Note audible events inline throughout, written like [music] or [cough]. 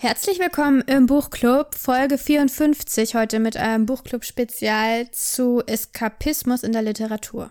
Herzlich willkommen im Buchclub, Folge 54, heute mit einem Buchclub-Spezial zu Eskapismus in der Literatur.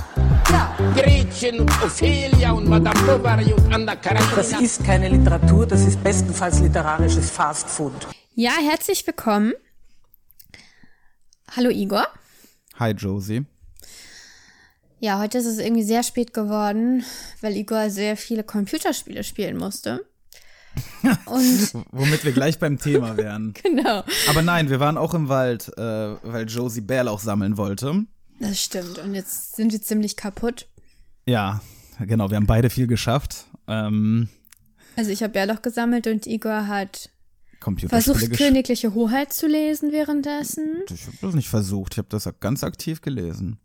Gretchen und Ophelia und Madame Bovary und Anna Karenina. Das ist keine Literatur, das ist bestenfalls literarisches Fastfood. Ja, herzlich willkommen. Hallo Igor. Hi Josie. Ja, heute ist es irgendwie sehr spät geworden, weil Igor sehr viele Computerspiele spielen musste. [laughs] Und Womit wir gleich beim Thema wären. [laughs] genau, Aber nein, wir waren auch im Wald, äh, weil Josie Bärlauch sammeln wollte. Das stimmt. Und jetzt sind wir ziemlich kaputt. Ja, genau, wir haben beide viel geschafft. Ähm, Also ich habe Bärloch gesammelt und Igor hat versucht, Königliche Hoheit zu lesen währenddessen. Ich habe das nicht versucht, ich habe das ganz aktiv gelesen.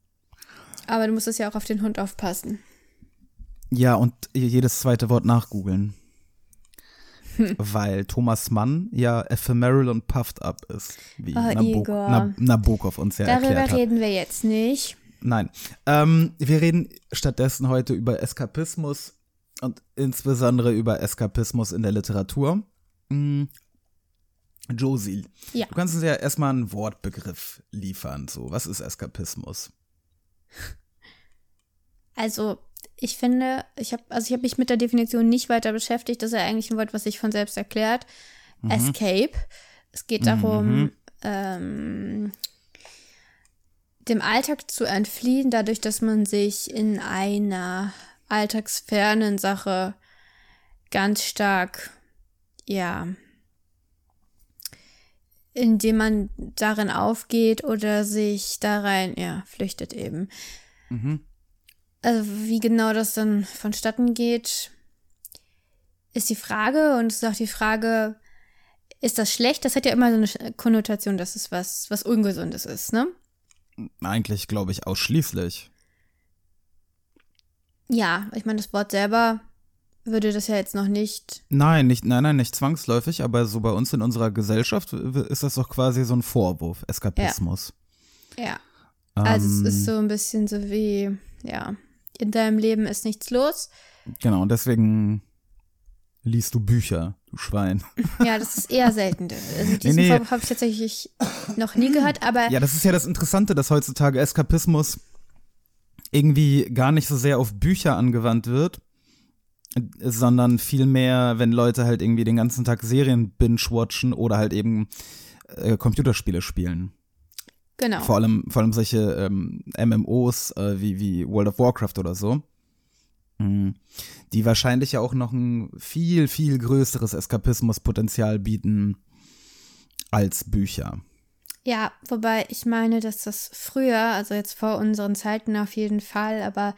Aber du musstest ja auch auf den Hund aufpassen. Ja, und jedes zweite Wort nachgoogeln. [laughs] Weil Thomas Mann ja ephemeral und puffed up ist, wie Oh, Nabok Igor. Na Nabokov uns ja Darüber erklärt hat. reden wir jetzt nicht. Nein. Ähm, wir reden stattdessen heute über Eskapismus und insbesondere über Eskapismus in der Literatur. Hm. Josie, Ja. du kannst uns ja erstmal einen Wortbegriff liefern. So, was ist Eskapismus? Also, ich finde, ich habe also ich habe mich mit der Definition nicht weiter beschäftigt. Das ist ja eigentlich ein Wort, was sich von selbst erklärt. Escape. Es geht darum, ähm, dem Alltag zu entfliehen, dadurch, dass man sich in einer alltagsfernen Sache ganz stark, ja, indem man darin aufgeht oder sich da rein, ja, flüchtet eben. Also wie genau das dann vonstatten geht, ist die Frage. Und es ist auch die Frage, ist das schlecht? Das hat ja immer so eine Konnotation, dass es was, was Ungesundes ist, ne? Eigentlich glaube ich ausschließlich. Ja, ich meine, das Wort selber würde das ja jetzt noch nicht. Nein, nicht, nein, nein, nicht zwangsläufig, aber so bei uns in unserer Gesellschaft ist das doch quasi so ein Vorwurf, Eskapismus. Ja. Also Ähm, es ist so ein bisschen so wie, ja, in deinem Leben ist nichts los. Genau, und deswegen liest du Bücher, du Schwein. [laughs] Ja, das ist eher selten. Also diesen nee. Vorwurf habe ich tatsächlich noch nie gehört, aber Ja, das ist ja das Interessante, dass heutzutage Eskapismus irgendwie gar nicht so sehr auf Bücher angewandt wird, sondern vielmehr, wenn Leute halt irgendwie den ganzen Tag Serien binge-watchen oder halt eben äh, Computerspiele spielen. Genau. Vor allem, vor allem solche ähm, MMOs äh, wie, wie World of Warcraft oder so. Mhm. Die wahrscheinlich ja auch noch ein viel, viel größeres Eskapismuspotenzial bieten als Bücher. Ja, wobei ich meine, dass das früher, also jetzt vor unseren Zeiten auf jeden Fall, aber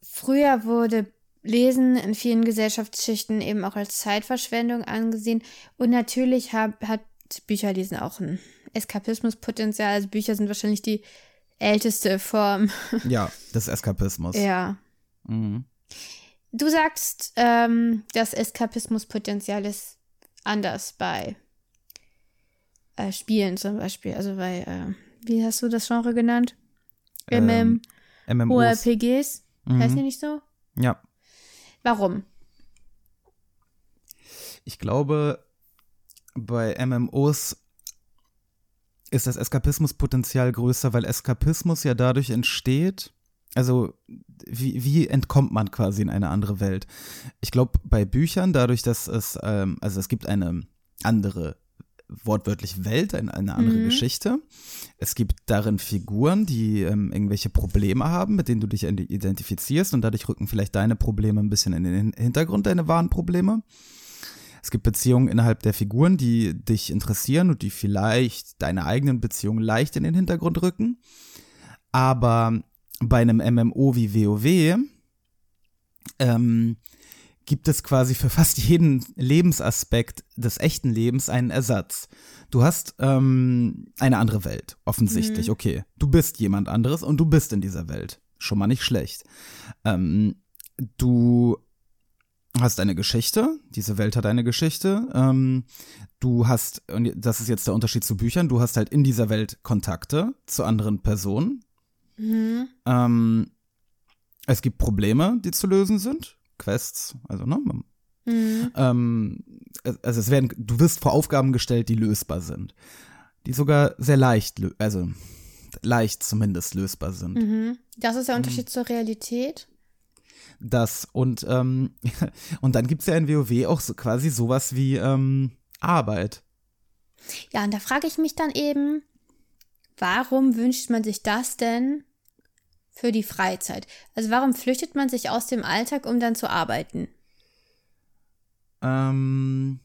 früher wurde Lesen in vielen Gesellschaftsschichten eben auch als Zeitverschwendung angesehen. Und natürlich hab, hat Bücherlesen auch ein Eskapismuspotenzial. Also Bücher sind wahrscheinlich die älteste Form. [laughs] Ja, des Eskapismus. ja. Mhm. Du sagst, ähm, das Eskapismuspotenzial ist anders bei äh, Spielen zum Beispiel. Also bei, äh, wie hast du das Genre genannt? Ähm, MMOs. MMORPGs? Heißt die nicht so? Ja. Warum? Ich glaube, bei MMOs ist das Eskapismuspotenzial größer, weil Eskapismus ja dadurch entsteht. Also, wie, wie entkommt man quasi in eine andere Welt? Ich glaube, bei Büchern, dadurch, dass es, ähm, also es gibt eine andere wortwörtlich Welt, eine, eine andere Mhm. Geschichte. Es gibt darin Figuren, die ähm, irgendwelche Probleme haben, mit denen du dich ide- identifizierst und dadurch rücken vielleicht deine Probleme ein bisschen in den Hintergrund, deine wahren Probleme. Es gibt Beziehungen innerhalb der Figuren, die dich interessieren und die vielleicht deine eigenen Beziehungen leicht in den Hintergrund rücken. Aber bei einem MMO wie WoW ähm, gibt es quasi für fast jeden Lebensaspekt des echten Lebens einen Ersatz. Du hast ähm, eine andere Welt, offensichtlich. Mhm. Okay, du bist jemand anderes und du bist in dieser Welt. Schon mal nicht schlecht. Ähm, du hast eine Geschichte, diese Welt hat eine Geschichte. Ähm, du hast, und das ist jetzt der Unterschied zu Büchern, du hast halt in dieser Welt Kontakte zu anderen Personen. Mhm. Ähm, es gibt Probleme, die zu lösen sind. Quests, also ne? Mhm. Ähm, also es werden, du wirst vor Aufgaben gestellt, die lösbar sind. Die sogar sehr leicht, also leicht zumindest lösbar sind. Mhm. Das ist der Unterschied zur Realität. Das und, ähm, [laughs] und dann gibt's ja in WoW auch so, quasi sowas wie ähm, Arbeit. Ja, und da frage ich mich dann eben, warum wünscht man sich das denn für die Freizeit? Also warum flüchtet man sich aus dem Alltag, um dann zu arbeiten? Ähm,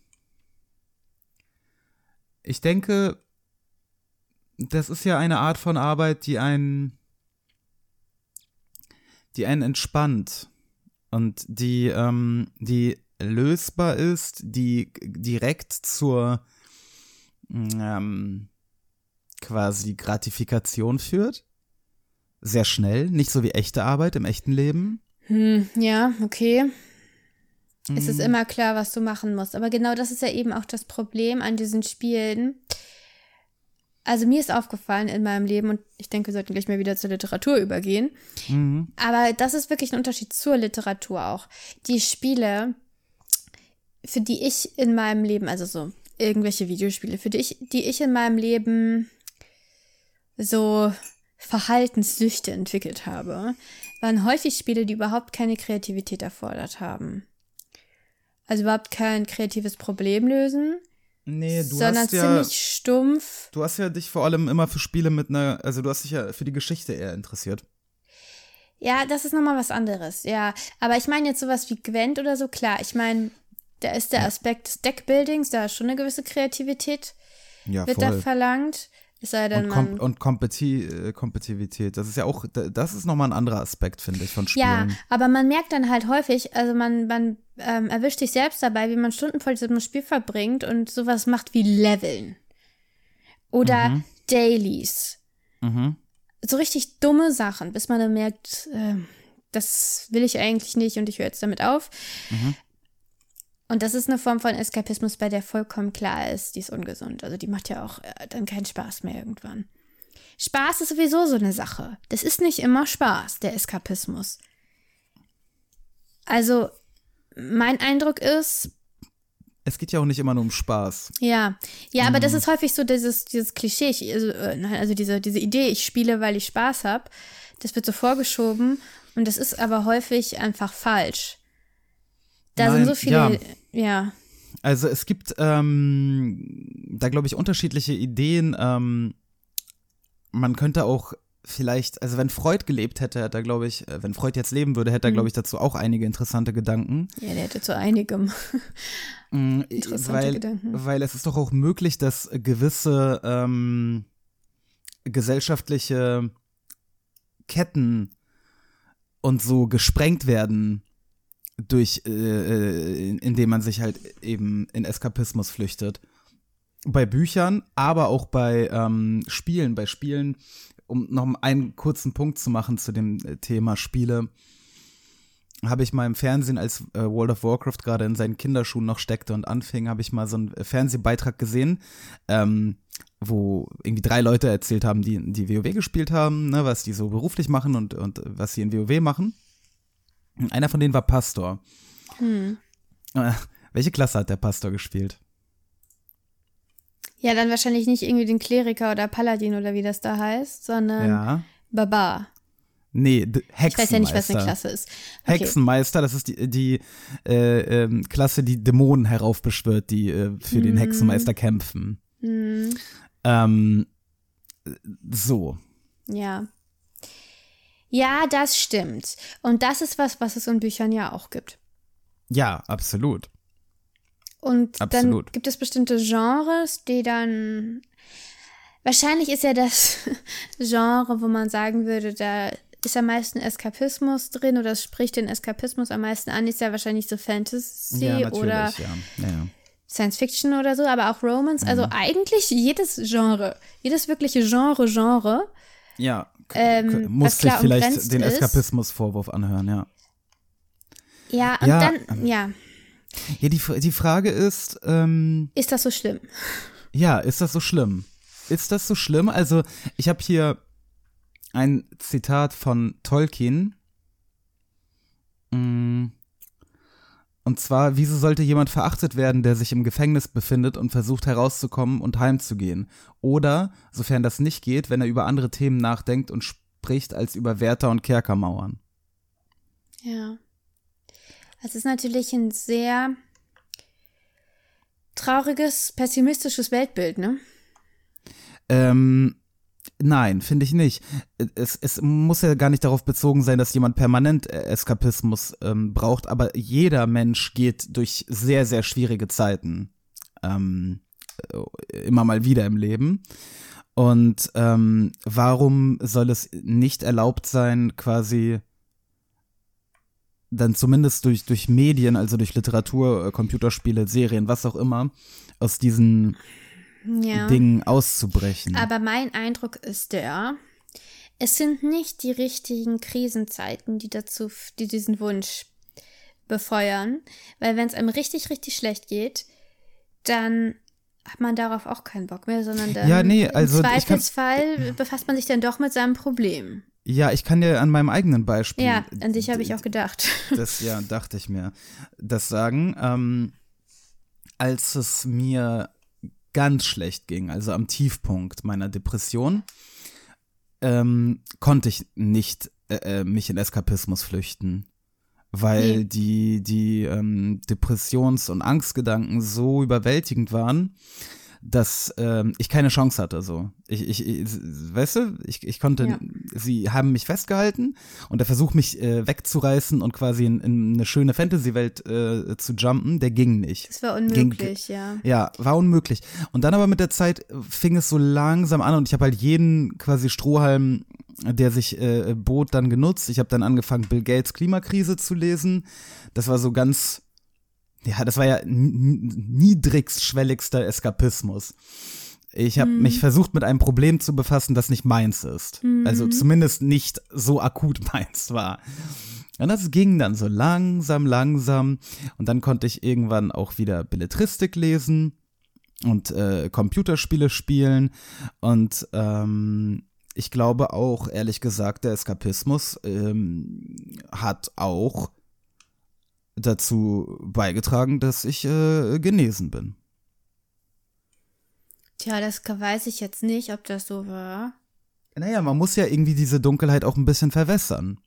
ich denke, das ist ja eine Art von Arbeit, die einen, die einen entspannt und die, ähm, die lösbar ist, die direkt zur ähm, quasi Gratifikation führt. Sehr schnell, nicht so wie echte Arbeit im echten Leben. Hm, ja, okay. Es Mhm. ist immer klar, was du machen musst. Aber genau das ist ja eben auch das Problem an diesen Spielen. Also mir ist aufgefallen in meinem Leben, und ich denke, wir sollten gleich mal wieder zur Literatur übergehen. Mhm. Aber das ist wirklich ein Unterschied zur Literatur auch. Die Spiele, für die ich in meinem Leben, also so irgendwelche Videospiele, für die ich, die ich in meinem Leben so Verhaltenssüchte entwickelt habe, waren häufig Spiele, die überhaupt keine Kreativität erfordert haben. Also überhaupt kein kreatives Problem lösen, Nee, du sondern hast ja, ziemlich stumpf. du hast ja dich vor allem immer für Spiele mit einer, also du hast dich ja für die Geschichte eher interessiert. Ja, das ist nochmal was anderes, ja. Aber ich meine jetzt sowas wie Gwent oder so, klar. Ich meine, da ist der Aspekt des Deckbuildings, da ist schon eine gewisse Kreativität, Ja, wird da verlangt. Es sei denn, Und, Kom und Kompeti äh, Kompetitivität, das ist ja auch, da- das ist nochmal ein anderer Aspekt, finde ich, von Ja, Spielen. aber man merkt dann halt häufig, also man, man ähm, erwischt sich selbst dabei, wie man Stunden vor diesem Spiel verbringt und sowas macht wie Leveln. Oder Dailies. Mhm. So richtig dumme Sachen, bis man dann merkt, äh, das will ich eigentlich nicht und ich höre jetzt damit auf. Und das ist eine Form von Eskapismus, bei der vollkommen klar ist, die ist ungesund. Also die macht ja auch äh, dann keinen Spaß mehr irgendwann. Spaß ist sowieso so eine Sache. Das ist nicht immer Spaß, der Eskapismus. Also, mein Eindruck ist, Es geht ja auch nicht immer nur um Spaß. ja, ja, aber das ist häufig so dieses, dieses Klischee, ich, also, also diese, diese Idee, ich spiele, weil ich Spaß habe, das wird so vorgeschoben und das ist aber häufig einfach falsch. Da Nein, sind so viele, ja. ja. Also es gibt ähm, da, glaube ich, unterschiedliche Ideen. Ähm, man könnte auch vielleicht, also wenn Freud gelebt hätte, hätte er, glaube ich, äh, wenn Freud jetzt leben würde, Mhm. hätte er, glaube ich, dazu auch einige interessante Gedanken. Ja, der hätte zu einigem. [laughs] Mm, Interessante weil, Gedanken. weil es ist doch auch möglich, dass gewisse ähm, gesellschaftliche Ketten und so gesprengt werden durch, äh, äh, in- indem man sich halt eben in Eskapismus flüchtet. Bei Büchern, aber auch bei ähm, Spielen. Bei Spielen, um noch einen kurzen Punkt zu machen zu dem äh, Thema Spiele, habe ich mal im Fernsehen, als äh, World of Warcraft gerade in seinen Kinderschuhen noch steckte und anfing, habe ich mal so einen äh, Fernsehbeitrag gesehen, ähm, wo irgendwie drei Leute erzählt haben, die, die WoW gespielt haben, ne, was die so beruflich machen und, und was sie in WoW machen. Einer von denen war Pastor. Äh, welche Klasse hat der Pastor gespielt? Ja, dann wahrscheinlich nicht irgendwie den Kleriker oder Paladin oder wie das da heißt, sondern ja. Barbar. Nee, Hexenmeister. Ich weiß ja nicht, was eine Klasse ist. Okay. Hexenmeister, das ist die, die äh, ähm, Klasse, die Dämonen heraufbeschwört, die äh, für den Hexenmeister kämpfen. Hm, Ähm, so. ja. Ja, das stimmt. Und das ist was, was es in Büchern ja auch gibt. Ja, absolut. Und Absolut. dann gibt es bestimmte Genres, die dann. Wahrscheinlich ist ja das [laughs] Genre, wo man sagen würde, da ist am meisten Eskapismus drin oder es spricht den Eskapismus am meisten an, ist ja wahrscheinlich so Fantasy ja, oder ja. ja. Science Fiction oder so, aber auch Romance. Also Mhm. eigentlich jedes Genre, jedes wirkliche Genre, Genre. Ja, Ähm, muss sich vielleicht den. Eskapismus-Vorwurf anhören, ja. Ja, und Ja, dann, ja, Ja, die, die Frage ist, ähm, ist das so schlimm? ja, ist das so schlimm? Ist das so schlimm? Also, ich habe hier ein Zitat von Tolkien. Mm. Und zwar, wieso sollte jemand verachtet werden, der sich im Gefängnis befindet und versucht herauszukommen und heimzugehen? Oder, sofern das nicht geht, wenn er über andere Themen nachdenkt und spricht als über Wärter und Kerkermauern. Ja. Es ist natürlich ein sehr trauriges, pessimistisches Weltbild, ne? Ähm, nein, finde ich nicht. Es, es muss ja gar nicht darauf bezogen sein, dass jemand permanent äh, Eskapismus ähm, braucht, aber jeder Mensch geht durch sehr, sehr schwierige Zeiten ähm, äh, immer mal wieder im Leben. Und ähm, warum soll es nicht erlaubt sein, quasi dann zumindest durch, durch Medien, also durch Literatur, äh, Computerspiele, Serien, was auch immer, aus diesen Ja. Dingen auszubrechen? Aber mein Eindruck ist der, es sind nicht die richtigen Krisenzeiten, die dazu, die diesen Wunsch befeuern, weil wenn es einem richtig, richtig schlecht geht, dann hat man darauf auch keinen Bock mehr, sondern dann Ja, nee, also im ich kann- Zweifelsfall befasst man sich dann doch mit seinem Problem. Ja, ich kann dir an meinem eigenen Beispiel. Ja, an dich habe ich auch gedacht. [laughs] Das, ja, dachte ich mir. Das sagen, ähm, als es mir ganz schlecht ging, also am Tiefpunkt meiner Depression, ähm, konnte ich nicht äh, äh, mich in Eskapismus flüchten. Weil Nee. die, die ähm, Depressions- und Angstgedanken so überwältigend waren, dass ähm, ich keine Chance hatte. So, ich, ich, ich weißt du, ich, ich konnte, Ja. sie haben mich festgehalten und der Versuch, mich äh, wegzureißen und quasi in, in eine schöne Fantasy-Welt äh, zu jumpen, der ging nicht. Das war Ging- unmöglich, ja. Ja, war unmöglich. Und dann aber mit der Zeit fing es so langsam an und ich habe halt jeden quasi Strohhalm, der sich äh, bot, dann genutzt. Ich habe dann angefangen, Bill Gates Klimakrise zu lesen. Das war so ganz, ja, das war ja n- n- niedrigstschwelligster Eskapismus. Ich habe mich versucht, mit einem Problem zu befassen, das nicht meins ist. Also zumindest nicht so akut [laughs] meins war. Und das ging dann so langsam, langsam. Und dann konnte ich irgendwann auch wieder Belletristik lesen und äh, Computerspiele spielen. Und ähm, ich glaube auch, ehrlich gesagt, der Eskapismus ähm, hat auch dazu beigetragen, dass ich äh, genesen bin. Tja, das weiß ich jetzt nicht, ob das so war. Naja, man muss ja irgendwie diese Dunkelheit auch ein bisschen verwässern.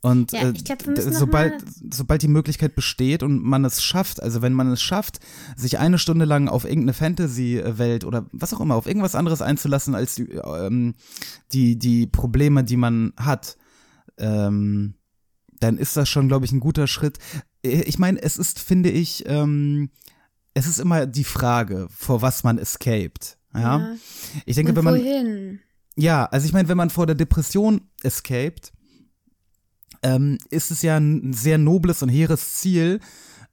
Und Ja, äh, glaub, sobald, sobald die Möglichkeit besteht und man es schafft, also wenn man es schafft, sich eine Stunde lang auf irgendeine Fantasy-Welt oder was auch immer, auf irgendwas anderes einzulassen als die, ähm, die, die Probleme, die man hat, ähm, dann ist das schon, glaube ich, ein guter Schritt. Äh, Ich meine, es ist, finde ich, ähm, es ist immer die Frage, vor was man escaped. Ja. Ich denke, Und wenn man. wohin? Ja, also ich meine, wenn man vor der Depression escaped, ähm, ist es ja ein sehr nobles und hehres Ziel,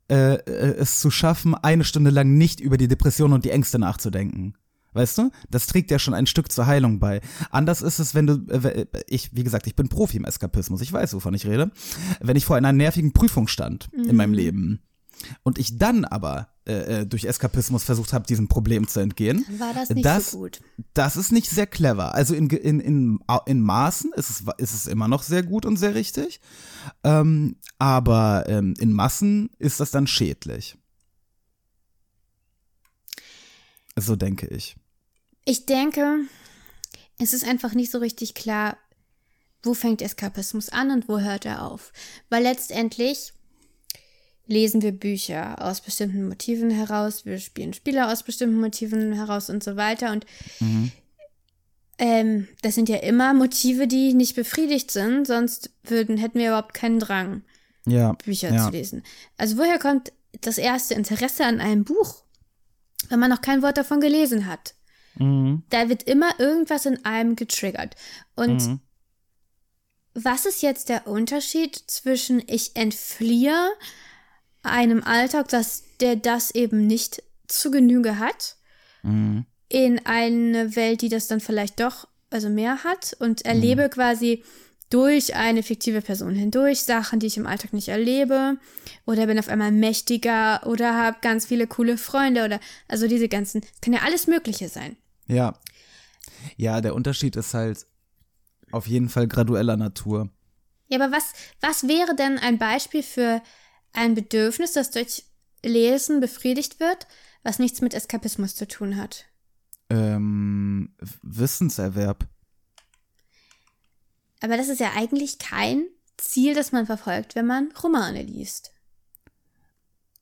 äh, äh, es zu schaffen, eine Stunde lang nicht über die Depression und die Ängste nachzudenken. Weißt du? Das trägt ja schon ein Stück zur Heilung bei. Anders ist es, wenn du, äh, ich, wie gesagt, ich bin Profi im Eskapismus, ich weiß, wovon ich rede. Wenn ich vor einer nervigen Prüfung stand in meinem Leben und ich dann aber äh, äh, durch Eskapismus versucht habe, diesem Problem zu entgehen, Dann war das nicht das, so gut. das ist nicht sehr clever. Also in, in, in, in Maßen ist es, ist es immer noch sehr gut und sehr richtig. Ähm, aber ähm, in Massen ist das dann schädlich. So denke ich. Ich denke, es ist einfach nicht so richtig klar, wo fängt Eskapismus an und wo hört er auf. Weil letztendlich lesen wir Bücher aus bestimmten Motiven heraus, wir spielen Spiele aus bestimmten Motiven heraus und so weiter. Und ähm, das sind ja immer Motive, die nicht befriedigt sind, sonst würden, hätten wir überhaupt keinen Drang, Ja. Bücher ja. zu lesen. Also woher kommt das erste Interesse an einem Buch, wenn man noch kein Wort davon gelesen hat? Mhm. da wird immer irgendwas in einem getriggert. Und was ist jetzt der Unterschied zwischen ich entfliehe einem Alltag, dass der das eben nicht zu Genüge hat, Mhm. in eine Welt, die das dann vielleicht doch also mehr hat und erlebe quasi durch eine fiktive Person hindurch Sachen, die ich im Alltag nicht erlebe oder bin auf einmal mächtiger oder habe ganz viele coole Freunde oder also diese ganzen, kann ja alles Mögliche sein. Ja. Ja, der Unterschied ist halt auf jeden Fall gradueller Natur. Ja, aber was, was wäre denn ein Beispiel für ein Bedürfnis, das durch Lesen befriedigt wird, was nichts mit Eskapismus zu tun hat? Ähm, Wissenserwerb. Aber das ist ja eigentlich kein Ziel, das man verfolgt, wenn man Romane liest.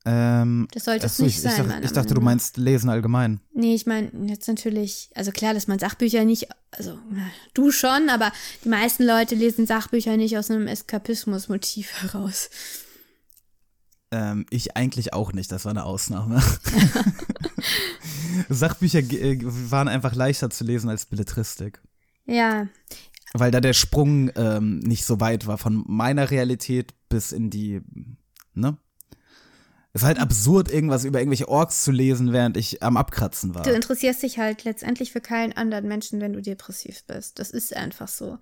Ähm, Das sollte es nicht ich, sein, Ich, dachte- ich dachte, du meinst Lesen allgemein. Nee, ich meine jetzt natürlich, also klar, dass man Sachbücher nicht, also du schon, aber die meisten Leute lesen Sachbücher nicht aus einem Eskapismus-Motiv heraus. Ähm, ich eigentlich auch nicht, das war eine Ausnahme. [laughs] Sachbücher äh, waren einfach leichter zu lesen als Belletristik. Ja, Weil da der Sprung ähm, nicht so weit war von meiner Realität bis in die, ne? Es ist halt absurd, irgendwas über irgendwelche Orks zu lesen, während ich am Abkratzen war. du interessierst dich halt letztendlich für keinen anderen Menschen, wenn du depressiv bist. Das ist einfach so.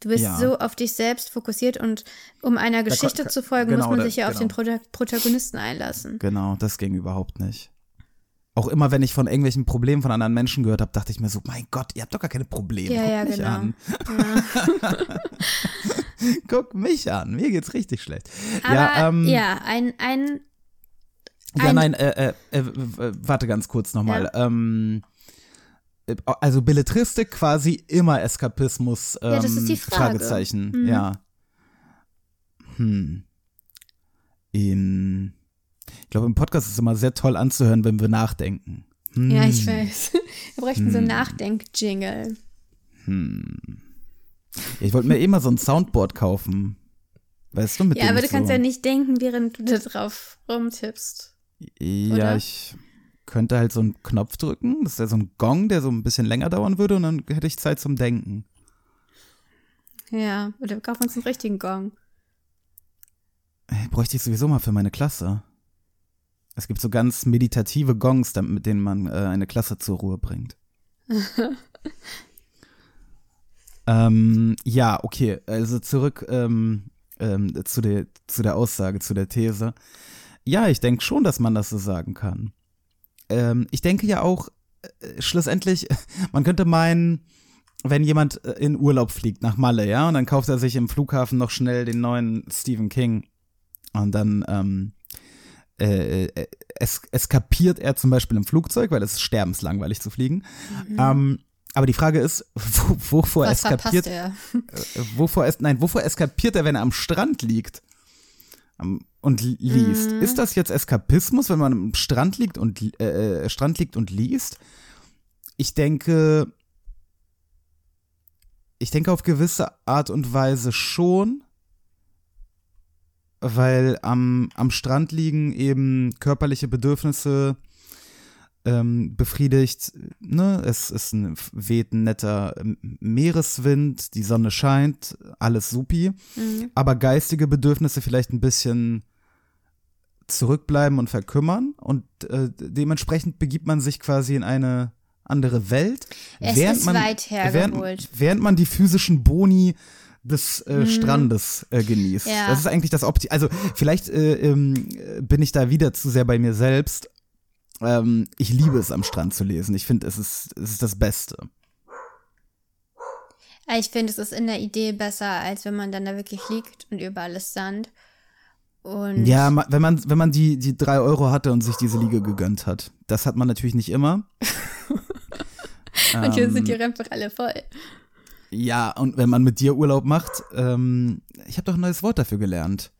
Du bist Ja. so auf dich selbst fokussiert und um einer Geschichte zu folgen, genau, muss man sich ja auf den genau. Prota Protagonisten einlassen. Genau, das ging überhaupt nicht. Auch immer, wenn ich von irgendwelchen Problemen von anderen Menschen gehört habe, dachte ich mir so, mein Gott, ihr habt doch gar keine Probleme. Ja, Guck ja, mich genau. an. [laughs] Guck mich an, mir geht's richtig schlecht. Aber ja, ähm, ja, ein, ein Ja, Ein- nein, äh, äh, äh, warte ganz kurz nochmal. Ähm, äh, also Belletristik quasi immer Eskapismus. Ähm, Ja, das ist die Frage. Fragezeichen, Mhm. ja. Hm. In, ich glaube, im Podcast ist es immer sehr toll anzuhören, wenn wir nachdenken. Hm. Ja, ich weiß. [laughs] Wir bräuchten so einen Hm. Nachdenk-Jingle. Ich wollte mir eh mal so ein Soundboard kaufen. Weißt du, mit Ja, aber du kannst so, ja nicht denken, während du da drauf rumtippst. Ja, oder? ich könnte halt so einen Knopf drücken. Das wäre so ein Gong, der so ein bisschen länger dauern würde und dann hätte ich Zeit zum Denken. Ja, oder wir kaufen uns einen richtigen Gong. Bräuchte ich sowieso mal für meine Klasse. Es gibt so ganz meditative Gongs, damit- mit denen man äh, eine Klasse zur Ruhe bringt. [laughs] ähm, ja, okay, also zurück ähm, ähm, zu, der, zu der Aussage, zu der These. Ja, ich denke schon, dass man das so sagen kann. Ähm, ich denke ja auch, äh, schlussendlich, [laughs] man könnte meinen, wenn jemand äh, in Urlaub fliegt nach Malle, ja, und dann kauft er sich im Flughafen noch schnell den neuen Stephen King und dann ähm, äh, äh, es, eskapiert er zum Beispiel im Flugzeug, weil es ist sterbenslangweilig zu fliegen. Ähm, aber die Frage ist, [laughs] wo, wovor Was eskapiert er? äh, wovor es, nein, wovor eskapiert er, wenn er am Strand liegt am, und li- liest? Ist das jetzt Eskapismus, wenn man am Strand liegt und äh, äh, Strand liegt und liest? Ich denke, ich denke auf gewisse Art und Weise schon, weil am, am Strand liegen eben körperliche Bedürfnisse ähm, befriedigt. Ne? Es ist ein weht ein netter ähm, Meereswind, die Sonne scheint, alles supi. Mhm. Aber geistige Bedürfnisse vielleicht ein bisschen zurückbleiben und verkümmern und äh, dementsprechend begibt man sich quasi in eine andere Welt. Es ist weit hergeholt. Während, während man die physischen Boni des äh, Strandes äh, genießt. Mhm. Ja. Das ist eigentlich das Opti. Also vielleicht äh, ähm, äh, bin ich da wieder zu sehr bei mir selbst. Ähm, ich liebe es, am Strand zu lesen. Ich finde, es ist, es ist das Beste. Ich finde, es ist in der Idee besser, als wenn man dann da wirklich liegt und überall ist Sand. Und Ja, wenn man, wenn man die, die drei Euro hatte und sich diese Liege gegönnt hat. Das hat man natürlich nicht immer. [laughs] manche ähm, sind die einfach alle voll. Ja, und wenn man mit dir Urlaub macht, ähm, ich habe doch ein neues Wort dafür gelernt.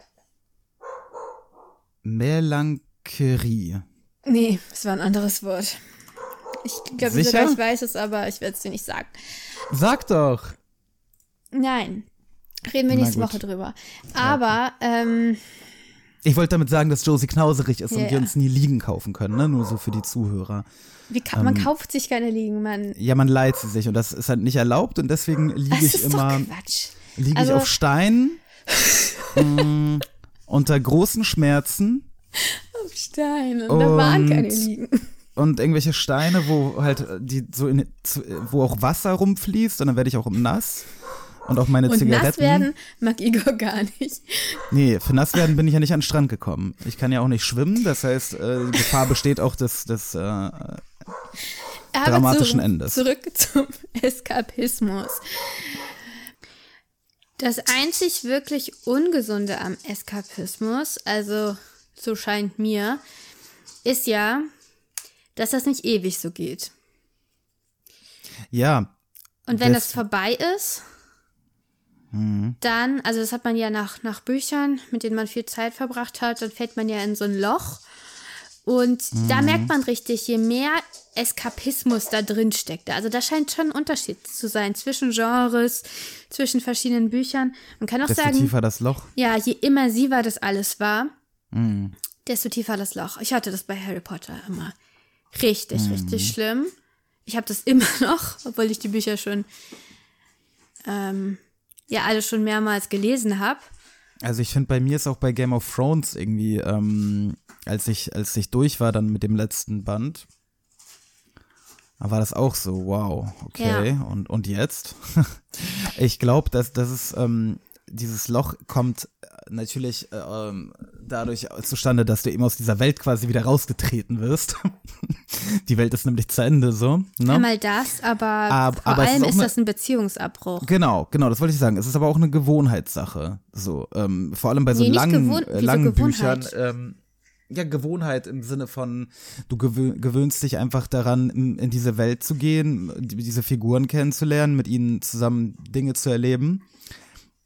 Melancholie. Nee, es war ein anderes Wort. Ich glaube sogar, ich weiß es, aber ich werde es dir nicht sagen. Sag doch. Nein. Reden wir nächste. Woche drüber. Aber, ähm, Ich wollte damit sagen, dass Josie knauserig ist Ja, und wir uns nie liegen kaufen können, ne? Nur so für die Zuhörer. wie ka man Ähm, kauft sich keine Liegen, man. Ja, man leiht sie sich und das ist halt nicht erlaubt und deswegen liege ich immer. liege Also- ich auf Steinen [laughs] mh, unter großen Schmerzen Stein. Und da waren keine liegen. und irgendwelche Steine, wo halt äh, die so in, zu- wo auch Wasser rumfließt und dann werde ich auch nass. Und auch meine Und Zigaretten. nass werden mag Igor gar nicht. Nee, für nass werden bin ich ja nicht an den Strand gekommen. Ich kann ja auch nicht schwimmen, das heißt, äh, die Gefahr besteht auch des, des äh, Dramatischen zurück, Endes. Zurück zum Eskapismus. Das einzig wirklich Ungesunde am Eskapismus, also so scheint mir, ist ja, dass das nicht ewig so geht. ja, Und wenn Das- das vorbei ist, Mhm. dann, also das hat man ja nach, nach Büchern, mit denen man viel Zeit verbracht hat, dann fällt man ja in so ein Loch. Und da Mhm. merkt man richtig, je mehr Eskapismus da drin steckt. Also da scheint schon ein Unterschied zu sein zwischen Genres, zwischen verschiedenen Büchern. Man kann auch desto sagen, tiefer das Loch. ja, je immersiver das alles war, Mhm. desto tiefer das Loch. Ich hatte das bei Harry Potter immer. Richtig, Mhm. richtig schlimm. Ich habe das immer [laughs] noch, obwohl ich die Bücher schon, ähm, ja, alle schon mehrmals gelesen habe. Also ich finde, bei mir ist auch bei Game of Thrones irgendwie, ähm, als ich, als ich durch war dann mit dem letzten Band, war das auch so, wow, okay. Ja. Und, und jetzt? [laughs] ich glaube, dass, dass es, ähm, dieses Loch kommt natürlich äh, ähm, dadurch zustande, dass du eben aus dieser Welt quasi wieder rausgetreten wirst. [laughs] Die Welt ist nämlich zu Ende so. Ne? Einmal das, aber, Ab- vor aber ist allem ist, eine- das ein Beziehungsabbruch. Genau, genau, das wollte ich sagen. Es ist aber auch eine Gewohnheitssache. So, ähm, vor allem bei so Nee, langen, gewohnt- äh, langen? Büchern. Ähm, ja, Gewohnheit im Sinne von, du gewö gewöhnst dich einfach daran, in, in diese Welt zu gehen, die, diese Figuren kennenzulernen, mit ihnen zusammen Dinge zu erleben.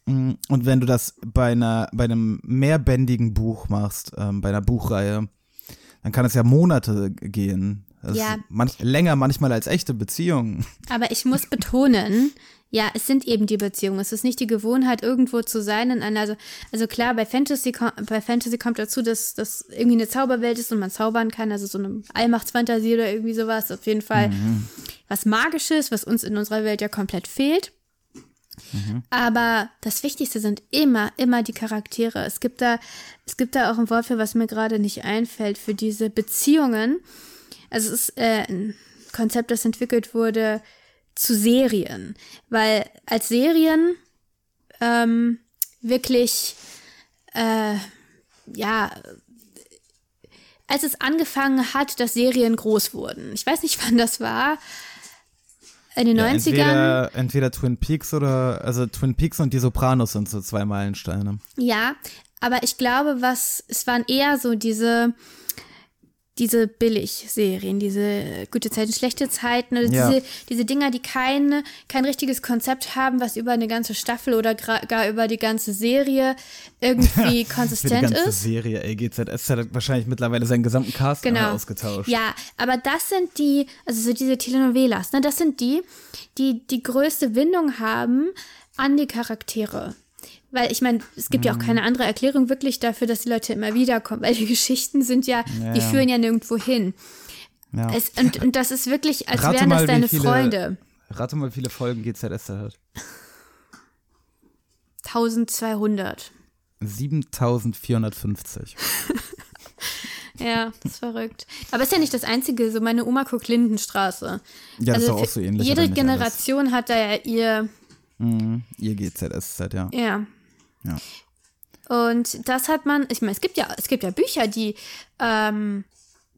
Mm, Und wenn du das bei einer, bei einem mehrbändigen Buch machst, ähm, bei einer Buchreihe, dann kann es ja Monate gehen. Das Ja. manch, länger manchmal als echte Beziehungen. [laughs] Aber ich muss betonen, ja, es sind eben die Beziehungen. Es ist nicht die Gewohnheit, irgendwo zu sein in einer, also, also klar, bei Fantasy, bei Fantasy kommt dazu, dass das irgendwie eine Zauberwelt ist und man zaubern kann, also so eine Allmachtsfantasie oder irgendwie sowas. Auf jeden Fall was Magisches, was uns in unserer Welt ja komplett fehlt. Aber das Wichtigste sind immer, immer die Charaktere. Es gibt da, es gibt da auch ein Wort für, was mir gerade nicht einfällt, für diese Beziehungen. Also es ist äh, ein Konzept, das entwickelt wurde zu Serien, weil als Serien ähm, wirklich, äh, ja, als es angefangen hat, dass Serien groß wurden. Ich weiß nicht, [laughs] wann das war. In den Ja, 90ern. entweder, entweder Twin Peaks oder, also Twin Peaks und die Sopranos sind so zwei Meilensteine. Ja, aber ich glaube, was, es waren eher so diese, diese Billig-Serien, diese gute Zeiten, schlechte Zeiten, oder Ja. diese, diese Dinger, die kein, kein richtiges Konzept haben, was über eine ganze Staffel oder gar über die ganze Serie irgendwie [laughs] Für die konsistent ganze ist. Serie, ey, GZS hat wahrscheinlich mittlerweile seinen gesamten Cast Genau. ausgetauscht. Ja, aber das sind die, also so diese Telenovelas, ne, das sind die, die die größte Bindung haben an die Charaktere. Weil ich meine, es gibt ja Mhm. auch keine andere Erklärung wirklich dafür, dass die Leute immer wiederkommen, weil die [laughs] Geschichten sind ja, Ja, die führen ja nirgendwo hin. Ja. Es, und, und das ist wirklich, als Rate wären das mal, deine viele- Freunde. Rate mal, wie viele Folgen GZS da hat. 1200. 7450. Ja, das ist verrückt. Aber ist ja nicht das Einzige, so meine Oma guckt Lindenstraße. Ja, das ist doch auch so ähnlich. Jede nicht alles? Generation hat da ja ihr, Mhm. Ihr GZS-Set, ja. Ja. Ja. Und das hat man, ich meine, es gibt ja, es gibt ja Bücher, die, ähm,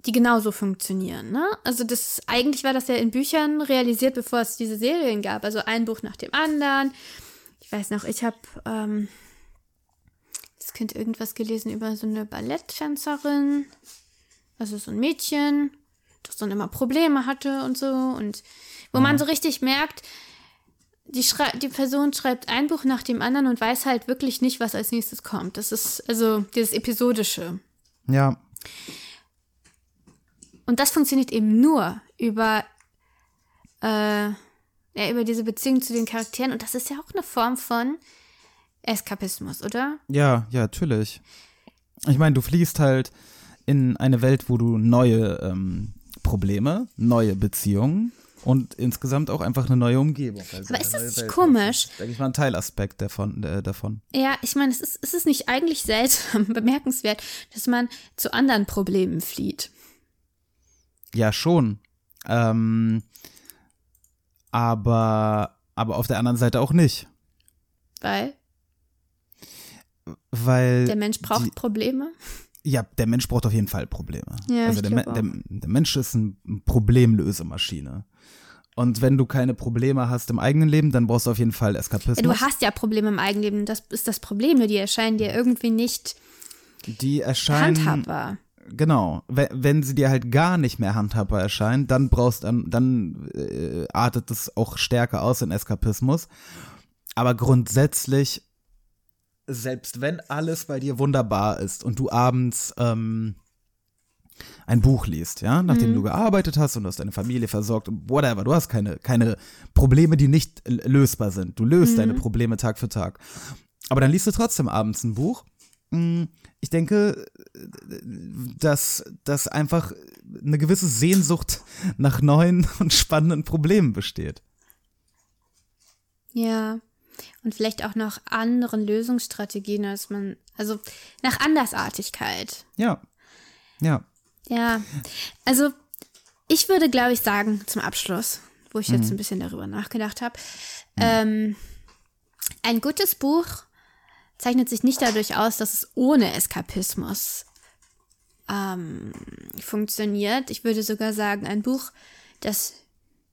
die genauso funktionieren, ne? Also das, eigentlich war das ja in Büchern realisiert, bevor es diese Serien gab. Also ein Buch nach dem anderen. Ich weiß noch, ich habe, ähm, das Kind irgendwas gelesen über so eine Balletttänzerin. Also so ein Mädchen, das dann immer Probleme hatte und so. Und wo man so richtig merkt, die, schrei die Person schreibt ein Buch nach dem anderen und weiß halt wirklich nicht, was als nächstes kommt. Das ist also dieses Episodische. Ja, Und das funktioniert eben nur über, äh, ja, über diese Beziehung zu den Charakteren. Und das ist ja auch eine Form von Eskapismus, oder? ja, ja, natürlich. Ich meine, du fliehst halt in eine Welt, wo du neue ähm, Probleme, neue Beziehungen Und insgesamt auch einfach eine neue Umgebung. Also Aber ist das nicht Welt. komisch? Das ist, denke ich mal, ein Teilaspekt davon. Äh, davon. Ja, ich meine, es ist, es ist nicht eigentlich seltsam, [laughs] bemerkenswert, dass man zu anderen Problemen flieht. Ja, schon. Ähm, aber, aber auf der anderen Seite auch nicht. Weil Weil. der Mensch braucht die, Probleme. Ja, der Mensch braucht auf jeden Fall Probleme. Ja, also der, der, der Mensch ist ein Problemlösemaschine. Und wenn du keine Probleme hast im eigenen Leben, dann brauchst du auf jeden Fall Eskapismus. Ja, du hast ja Probleme im Eigenleben, das ist das Problem, die erscheinen dir irgendwie nicht die erscheinen. handhabbar. Genau. Wenn, wenn sie dir halt gar nicht mehr handhabbar erscheinen, dann brauchst dann, dann äh, artet es auch stärker aus in Eskapismus. Aber grundsätzlich, selbst wenn alles bei dir wunderbar ist und du abends ähm, ein Buch liest, ja, nachdem du gearbeitet hast und du hast deine Familie versorgt und whatever, du hast keine, keine Probleme, die nicht l- lösbar sind. Du löst deine Probleme Tag für Tag. Aber dann liest du trotzdem abends ein Buch. Mm, Ich denke, dass, dass einfach eine gewisse Sehnsucht nach neuen [laughs] und spannenden Problemen besteht. Ja. Und vielleicht auch nach anderen Lösungsstrategien, als man, also nach Andersartigkeit. Ja. Ja. Ja. Also, ich würde, glaube ich, sagen, zum Abschluss, wo ich jetzt ein bisschen darüber nachgedacht habe, ähm, ein gutes Buch zeichnet sich nicht dadurch aus, dass es ohne Eskapismus ähm, funktioniert. Ich würde sogar sagen, ein Buch, das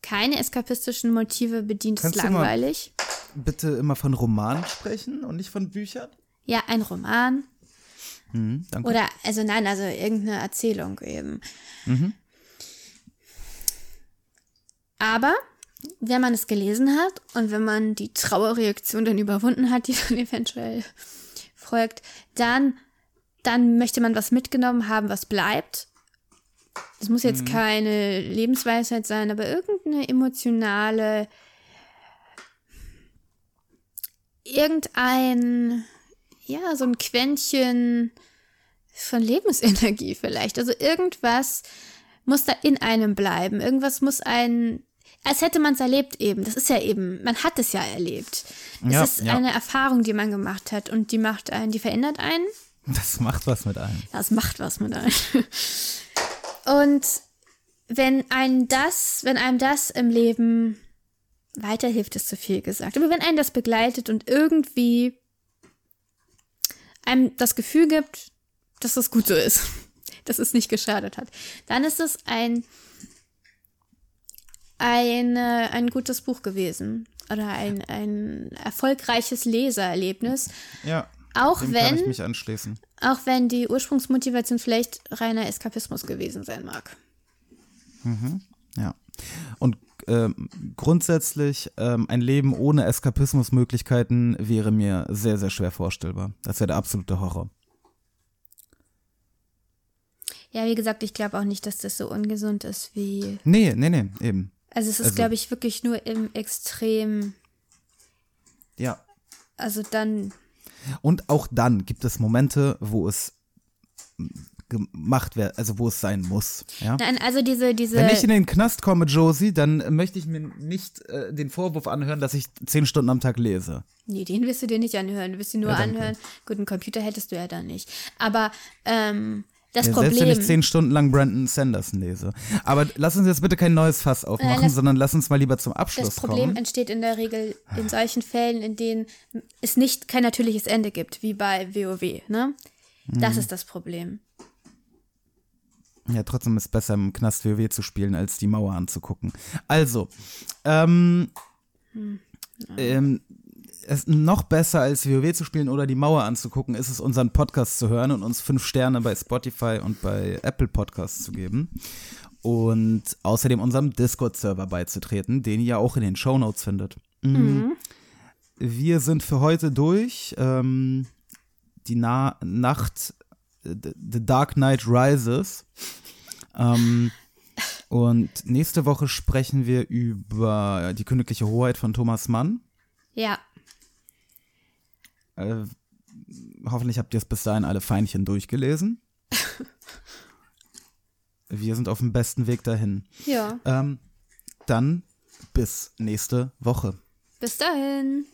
keine eskapistischen Motive bedient, Kannst ist langweilig. Bitte immer von Romanen sprechen und nicht von Büchern. Ja, ein Roman. Mhm, danke. Oder, also nein, also irgendeine Erzählung eben. Aber wenn man es gelesen hat und wenn man die Trauerreaktion dann überwunden hat, die dann [laughs] eventuell folgt, dann, dann möchte man was mitgenommen haben, was bleibt. Es muss jetzt keine Lebensweisheit sein, aber irgendeine emotionale, irgendein, ja, so ein Quäntchen von Lebensenergie vielleicht. Also irgendwas muss da in einem bleiben. Irgendwas muss ein, als hätte man es erlebt eben. Das ist ja eben, man hat es ja erlebt. Es Ja, ist ja. eine Erfahrung, die man gemacht hat und die macht einen, die verändert einen. Das macht was mit einem. Das macht was mit einem. [laughs] Und wenn einem das, wenn einem das im Leben weiterhilft, ist zu viel gesagt. Aber wenn einem das begleitet und irgendwie einem das Gefühl gibt, dass das gut so ist, [laughs] dass es nicht geschadet hat, dann ist es ein, ein, ein gutes Buch gewesen. Oder ein, ein erfolgreiches Lesererlebnis. Ja. Auch wenn mich anschließen. Auch wenn die Ursprungsmotivation vielleicht reiner Eskapismus gewesen sein mag. Ja. Und ähm, grundsätzlich ähm, ein Leben ohne Eskapismusmöglichkeiten wäre mir sehr, sehr schwer vorstellbar. Das wäre der absolute Horror. Ja, wie gesagt, ich glaube auch nicht, dass das so ungesund ist wie. Nee, nee, nee, eben. Also es ist, Also- glaube ich, wirklich nur im Extrem. Ja. Also dann. Und auch dann gibt es Momente, wo es gemacht wird, also wo es sein muss. Ja? Nein, also diese, diese. Wenn ich in den Knast komme, Josie, dann möchte ich mir nicht äh, den Vorwurf anhören, dass ich zehn Stunden am Tag lese. nee, den wirst du dir nicht anhören. Du wirst dir nur Ja, anhören. Gut, einen Computer hättest du ja dann nicht. Aber ähm, das Ja, selbst wenn ich Problem. zehn Stunden lang Brandon Sanderson lese. Aber lass uns jetzt bitte kein neues Fass aufmachen, lass- sondern lass uns mal lieber zum Abschluss Das Problem kommen. entsteht in der Regel in solchen Fällen, in denen es nicht kein natürliches Ende gibt, wie bei WoW. Ne? Mhm. Das ist das Problem. Ja, trotzdem ist es besser im Knast WoW zu spielen, als die Mauer anzugucken. Also, ähm, ähm, es noch besser als WoW zu spielen oder die Mauer anzugucken, ist es, unseren Podcast zu hören und uns fünf Sterne bei Spotify und bei Apple Podcasts zu geben. Und außerdem unserem Discord-Server beizutreten, den ihr ja auch in den Shownotes findet. Mhm. Wir sind für heute durch. Ähm, die Na Nacht, The The Dark Knight Rises. Ähm, und nächste Woche sprechen wir über die königliche Hoheit von Thomas Mann. Ja, Äh, hoffentlich habt ihr es bis dahin alle Feinchen durchgelesen. [laughs] Wir sind auf dem besten Weg dahin. ja. Ähm, Dann bis nächste Woche. Bis dahin.